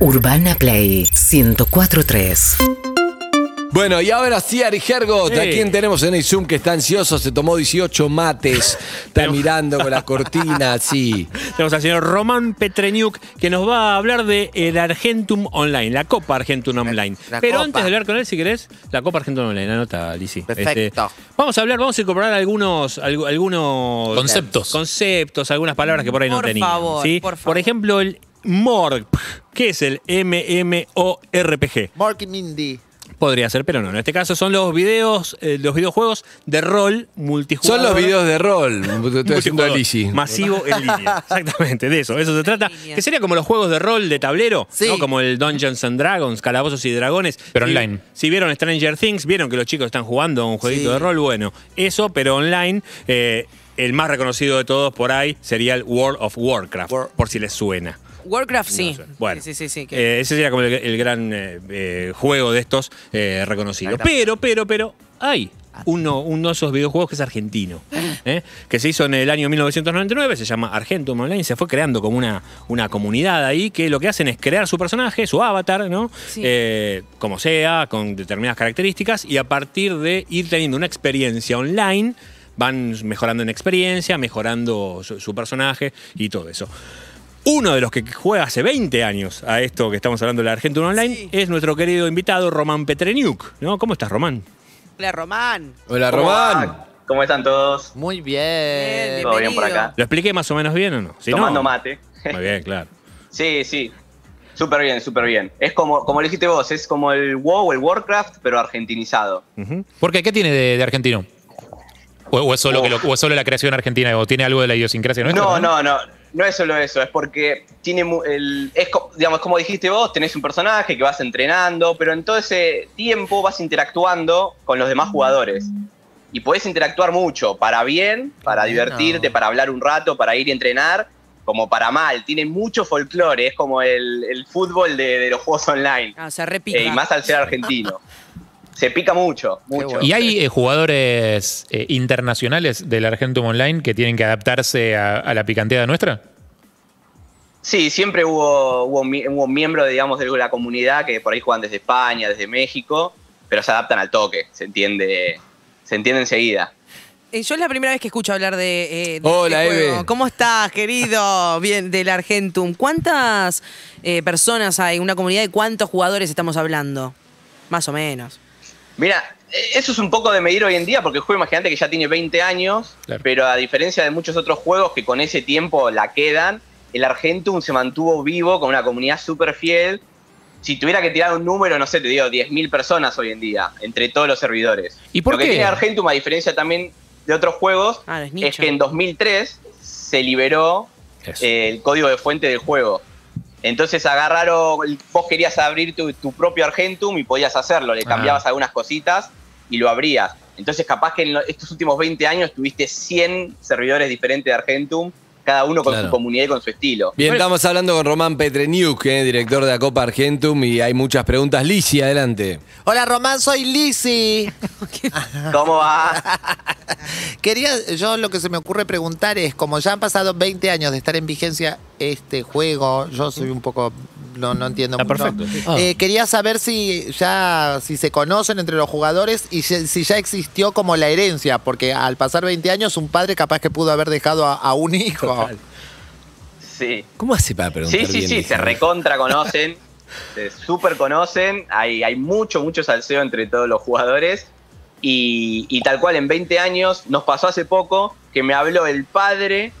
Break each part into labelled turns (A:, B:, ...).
A: Urbana Play 1043.
B: Bueno, y ahora sí, Ari Hergot, ¿a
C: Sí.
B: quién tenemos en el Zoom que está ansioso? Se tomó 18 mates, está mirando con la cortina, sí.
C: Tenemos al señor Román Petreniuk que nos va a hablar de el Argentum Online, la Copa Argentum Online.
D: la
C: Pero
D: Copa.
C: antes de hablar con él, si querés, la Copa Argentum Online, anota, Lisi.
D: Perfecto.
C: vamos a hablar, vamos a incorporar algunos, algu- algunos
E: Conceptos.
C: conceptos, algunas palabras que por ahí no
F: Por
C: teníamos.
F: favor,
C: ¿sí?
F: por favor.
C: ejemplo, el MORG. ¿Qué es el MMORPG?
D: Morky Mindy.
C: Podría ser, pero no. En este caso son los videos, eh, los videojuegos de rol multijugador.
B: Son los videos de rol, estoy haciendo
C: Multijugador,
B: Lisi.
C: Masivo en línea. Exactamente, de eso. Eso se trata. Que sería como los juegos de rol de tablero,
D: Sí.
C: ¿no? Como el Dungeons and Dragons, Calabozos y Dragones.
E: Pero
C: Si-
E: online.
C: Si vieron Stranger Things, vieron que los chicos están jugando a un jueguito
D: Sí.
C: de rol. Bueno, eso, pero online. eh, el más reconocido de todos por ahí sería el World of Warcraft,
D: War-
C: por si les suena.
F: Warcraft sí.
C: Bueno,
F: Sí, sí, sí. sí, que-
C: eh, ese sería como el, el gran eh, eh, juego de estos eh, reconocidos. Pero, pero, pero, hay uno, uno de esos videojuegos que es argentino, ¿eh? que se hizo en el año 1999, se llama Argentum Online, se fue creando como una, una comunidad ahí que lo que hacen es crear su personaje, su avatar, ¿no?
F: Sí.
C: Eh, como sea, con determinadas características, y a partir de ir teniendo una experiencia online, van mejorando en experiencia, mejorando su, su personaje y todo eso. Uno de los que juega hace 20 años a esto que estamos hablando de la Argentina Online
F: Sí.
C: es nuestro querido invitado Román Petreniuk, ¿no? ¿Cómo estás, Román?
F: Hola, Román.
B: Hola,
G: ¿Cómo
B: Román.
G: va? ¿Cómo están todos?
D: Muy
F: Bien,
D: bien.
G: Todo bien por acá.
C: ¿Lo expliqué más o menos bien o no? Si no,
G: Tomando mate.
C: Muy bien, claro.
G: Sí, sí. Súper bien, súper bien. Es como, como lo dijiste vos, es como el WoW, el Warcraft, pero argentinizado.
E: ¿Por qué? ¿Qué tiene de, de argentino? O, o es solo que lo- o es solo la creación argentina o tiene algo de la idiosincrasia nuestra?
G: No, no, no. No es solo eso, es porque tiene mu- el. Es, digamos, como dijiste vos, tenés un personaje que vas entrenando, pero en todo ese tiempo vas interactuando con los demás jugadores. Y podés interactuar mucho, para bien, para
D: Bueno.
G: divertirte, para hablar un rato, para ir a entrenar, como para mal. Tiene mucho folclore, es como el, el fútbol de, de los juegos online.
F: Ah, se.
G: Eh, y más al ser argentino. Se pica mucho, mucho.
D: bueno.
E: ¿Y hay eh, jugadores eh, internacionales del Argentum Online que tienen que adaptarse a, a la picanteada nuestra?
G: Sí, siempre hubo, hubo, mi- hubo miembros, digamos, de la comunidad que por ahí juegan desde España, desde México, pero se adaptan al toque, se entiende, se entiende enseguida.
F: Eh, yo es la primera vez que escucho hablar de. eh, de
B: Hola,
F: este juego.
B: Eve.
F: ¿Cómo estás, querido? Bien, del Argentum. ¿Cuántas eh, personas hay? ¿Una comunidad de cuántos jugadores estamos hablando? Más o menos.
G: Mira, eso es un poco de medir hoy en día, porque el juego, imagínate que ya tiene 20 años,
E: Claro.
G: pero a diferencia de muchos otros juegos que con ese tiempo la quedan, el Argentum se mantuvo vivo con una comunidad súper fiel. Si tuviera que tirar un número, no sé, te digo, 10.000 personas hoy en día, entre todos los servidores.
E: ¿Y por
G: Lo que
E: qué?
G: tiene Argentum, a diferencia también de otros juegos,
F: Ah, es
G: que en 2003 se liberó eh, el código de fuente del juego. Entonces agarraron, vos querías abrir tu, tu propio Argentum y podías hacerlo, le
E: Ah.
G: cambiabas algunas cositas y lo abrías. Entonces capaz que en estos últimos 20 años tuviste 100 servidores diferentes de Argentum, cada uno con
B: Claro.
G: su comunidad y con su estilo.
B: Bien, estamos hablando con Román Petreniuk, eh, director de la Copa Argentum, y hay muchas preguntas. Lisi, adelante.
D: Hola Román, soy Lisi.
G: ¿Cómo va?
D: Quería, yo lo que se me ocurre preguntar es, como ya han pasado 20 años de estar en vigencia este juego, yo soy un poco, no, no entiendo
C: Está
D: mucho.
C: perfecto.
B: Ah.
D: Eh, quería saber si ya, si se conocen entre los jugadores y si, si ya existió como la herencia, porque al pasar 20 años un padre capaz que pudo haber dejado a, a un hijo.
C: Total.
G: Sí.
B: ¿Cómo hace para preguntar
G: Sí, sí,
B: bien,
G: sí, se recontra conocen, se súper conocen, hay, hay mucho, mucho salseo entre todos los jugadores y, y tal cual en 20 años nos pasó hace poco que me habló el padre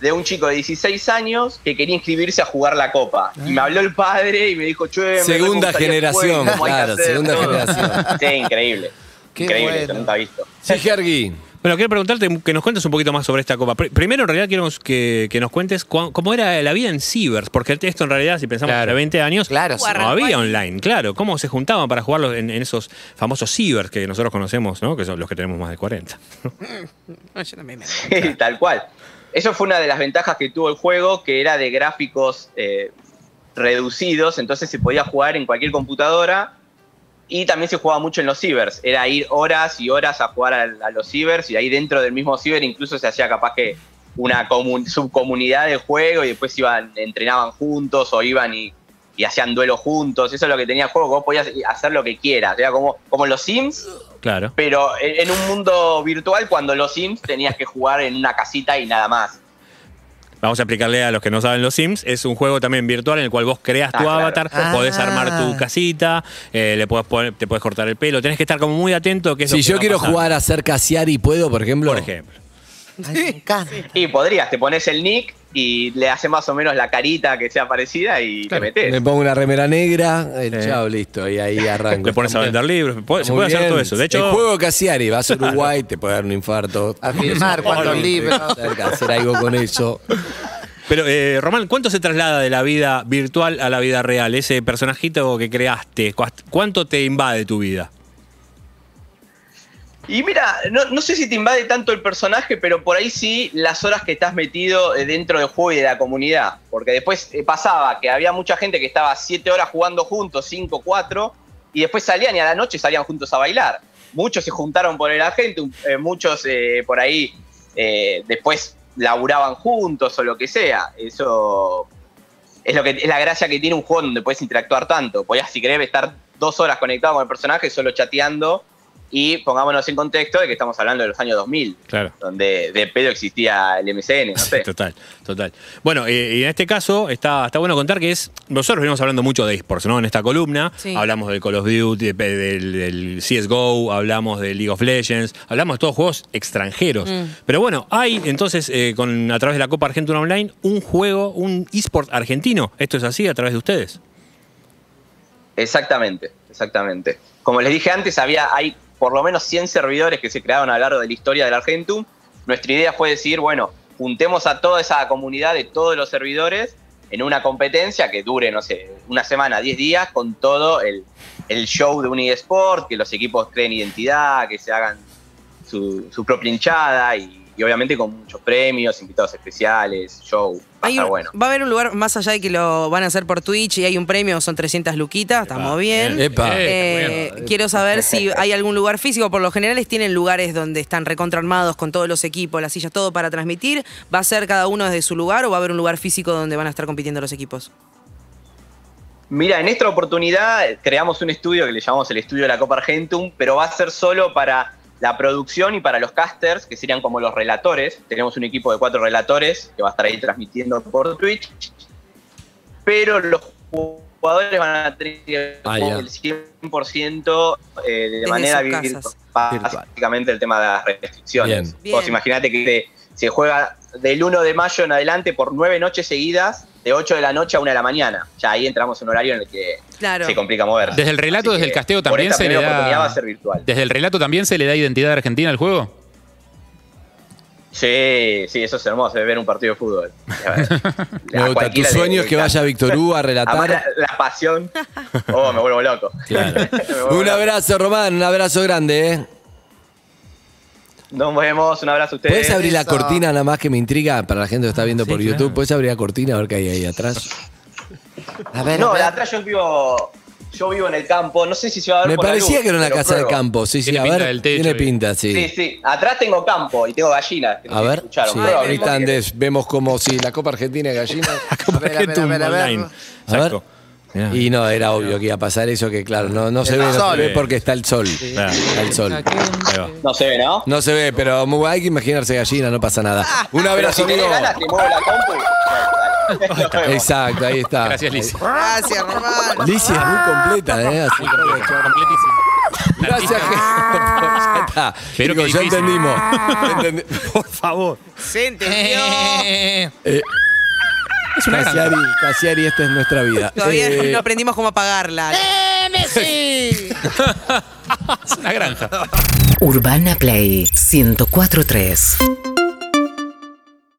G: de un chico de 16 años que quería inscribirse a jugar la copa. Y me habló el padre y me dijo, che,
B: Segunda generación,
G: juegues, ¿cómo hay que
B: claro,
G: hacer?"
B: segunda
G: Todo.
B: generación.
G: Sí, increíble.
D: Qué
G: increíble,
D: bueno.
G: nunca visto.
B: Sí.
C: Bueno, quiero preguntarte que nos cuentes un poquito más sobre esta copa. Pr- Primero, en realidad, quiero que, que nos cuentes cuán- cómo era la vida en Cibers, porque esto en realidad, si pensamos
E: Claro.
C: hace 20 años,
D: Claro, sí.
C: no había online, claro. ¿Cómo se juntaban para jugarlo en, en esos famosos Cibers que nosotros conocemos, ¿no? que son los que tenemos más de 40?
F: No, yo también me-
G: Sí, tal cual. Eso fue una de las ventajas que tuvo el juego, que era de gráficos eh, reducidos, entonces se podía jugar en cualquier computadora y también se jugaba mucho en los cibers. Era ir horas y horas a jugar a, a los cibers y ahí dentro del mismo ciber incluso se hacía capaz que una comun- subcomunidad de juego y después iban, entrenaban juntos o iban y y hacían duelos juntos. Eso es lo que tenía el juego, que vos podías hacer lo que quieras. Era como, como los Sims,
C: Claro.
G: pero en, en un mundo virtual cuando los Sims tenías que jugar en una casita y nada más.
C: Vamos a explicarle a los que no saben los Sims. Es un juego también virtual en el cual vos creas tu
G: Ah, claro.
C: avatar, podés armar tu casita, eh, le podés poner- te podés cortar el pelo. Tenés que estar como muy atento. Que
B: Si yo quiero jugar a ser Casiari, ¿puedo, por ejemplo?
C: por ejemplo.
D: Ay, me encanta.
G: Y podrías, te pones el nick y le haces más o menos la carita que sea parecida y
C: Claro.
G: te metes.
B: Me pongo una remera negra, el
C: Sí.
B: chao, listo, y ahí arranco.
C: Le pones a vender libros. Puede- se puede hacer todo eso. De hecho,
B: el juego Casiari, vas a Uruguay, te puede dar un infarto.
D: A firmar cuántos libros.
B: Hacer algo con eso.
C: Pero, eh, Román, ¿cuánto se traslada de la vida virtual a la vida real? Ese personajito que creaste, ¿cu- ¿cuánto te invade tu vida?
G: Y mira, no, no sé si te invade tanto el personaje, pero por ahí sí las horas que estás metido eh, dentro del juego y de la comunidad. Porque después eh, pasaba que había mucha gente que estaba siete horas jugando juntos, cinco, cuatro, y después salían y a la noche salían juntos a bailar. Muchos se juntaron por el agente, eh, muchos por ahí después laburaban juntos o lo que sea. Eso es lo que es la gracia que tiene un juego donde puedes interactuar tanto. Podías, si querés, estar dos horas conectado con el personaje, solo chateando. Y pongámonos en contexto de que estamos hablando de los años 2000,
C: Claro.
G: donde de pedo existía el MCN, no sé.
C: Total, total. Bueno, eh, y en este caso está, está bueno contar que es. Nosotros venimos hablando mucho de esports, ¿no? En esta columna.
F: Sí.
C: Hablamos del Call of Duty, de- del, del CSGO, hablamos de League of Legends, hablamos de todos juegos extranjeros.
F: Mm.
C: Pero bueno, hay entonces, eh, con, a través de la Copa Argentina Online, un juego, un esport argentino. ¿Esto es así a través de ustedes?
G: Exactamente, exactamente. Como les dije antes, había, hay por lo menos 100 servidores que se crearon a lo largo de la historia del Argentum. Nuestra idea fue decir, bueno, juntemos a toda esa comunidad de todos los servidores en una competencia que dure, no sé, una semana, 10 días, con todo el, show de un eSport, que los equipos creen identidad, que se hagan su, su propia hinchada y, y obviamente con muchos premios, invitados especiales, show. Va a estar
F: un-
G: bueno.
F: Va a haber un lugar más allá de que lo van a hacer por Twitch y hay un premio, son 300 luquitas, estamos bien.
C: bien.
B: Epa.
F: Eh, quiero saber si hay algún lugar físico. Por lo general tienen lugares donde están recontra armados con todos los equipos, las sillas, todo para transmitir. ¿Va a ser cada uno desde su lugar o va a haber un lugar físico donde van a estar compitiendo los equipos?
G: Mira, en esta oportunidad eh, creamos un estudio que le llamamos el estudio de la Copa Argentum, pero va a ser solo para la producción y para los casters, que serían como los relatores. Tenemos un equipo de cuatro relatores que va a estar ahí transmitiendo por Twitch. Pero los jugadores van a tener
B: Ah,
G: el 100% eh, de
F: Desde
G: manera virtual. Básicamente el tema de las restricciones.
B: Bien.
G: Vos imaginate que se, se juega del 1 de mayo en adelante por nueve noches seguidas, de 8 de la noche a 1 de la mañana. Ya ahí entramos en un horario en el que
F: Claro.
G: se complica mover.
E: Desde el relato, desde el casteo también se le da-
G: oportunidad va a ser virtual.
E: ¿Desde el relato también se le da identidad argentina al juego?
G: Sí, sí, eso es hermoso, es ver un partido de fútbol.
B: Me gusta. Tu sueño es que vaya Víctor Hugo a
G: Además, la,
B: relatar.
G: la pasión. Oh, me vuelvo loco.
B: Claro.
G: Me vuelvo
B: Un
G: loco.
B: abrazo, Román, un abrazo grande, ¿eh?
G: Nos vemos, un abrazo a ustedes.
B: ¿Puedes abrir la
D: Eso.
B: cortina nada más que me intriga para la gente que está viendo
C: Sí,
B: por
C: claro.
B: YouTube? ¿Puedes abrir la cortina a ver qué hay ahí atrás?
D: A ver,
G: No,
D: a
G: de atrás yo vivo, yo vivo en el campo, no sé si se va a ver
B: Me
G: por la
B: parecía
G: luz,
B: que era una casa de campo. Sí, sí,
E: Tiene
B: a
E: pinta
B: ver.
E: del techo
B: Tiene pinta, sí.
G: Sí, sí, atrás tengo campo y tengo gallinas.
B: A ver,
G: escucharon.
B: sí, ahí está Andrés. Vemos como si la Copa Argentina de Gallina.
D: A ver, a ver, a ver, a ver.
B: A ver.
C: Mirá.
B: Y no, era obvio que iba a pasar eso, que claro, no, no se ve, no se
D: sol.
B: ve porque está el sol. Está el sol.
C: Ahí va.
G: No se ve, ¿no?
B: No se ve, pero muy- hay que imaginarse gallina, no pasa nada. Un
G: Pero
B: abrazo,
G: si tenés
B: amigo.
G: ganas, te muevo la compu. Bueno, dale. Nos vemos.
B: Exacto, ahí está.
E: Gracias, Liz.
F: Gracias, Román.
B: Licia es muy completa, ¿eh? Así
E: Completísimo.
B: Gracias, que- Ya está.
E: Pero
B: Chicos,
E: qué
B: ya
E: difícil.
B: entendimos. Entendi-
C: Por favor.
F: Se entendió.
B: Eh,
E: Es una granja.
B: Casiari, Casiari, esta es nuestra vida.
F: Todavía
B: Eh,
F: no aprendimos cómo apagarla.
E: Es una granja.
A: Urbana Play 1043.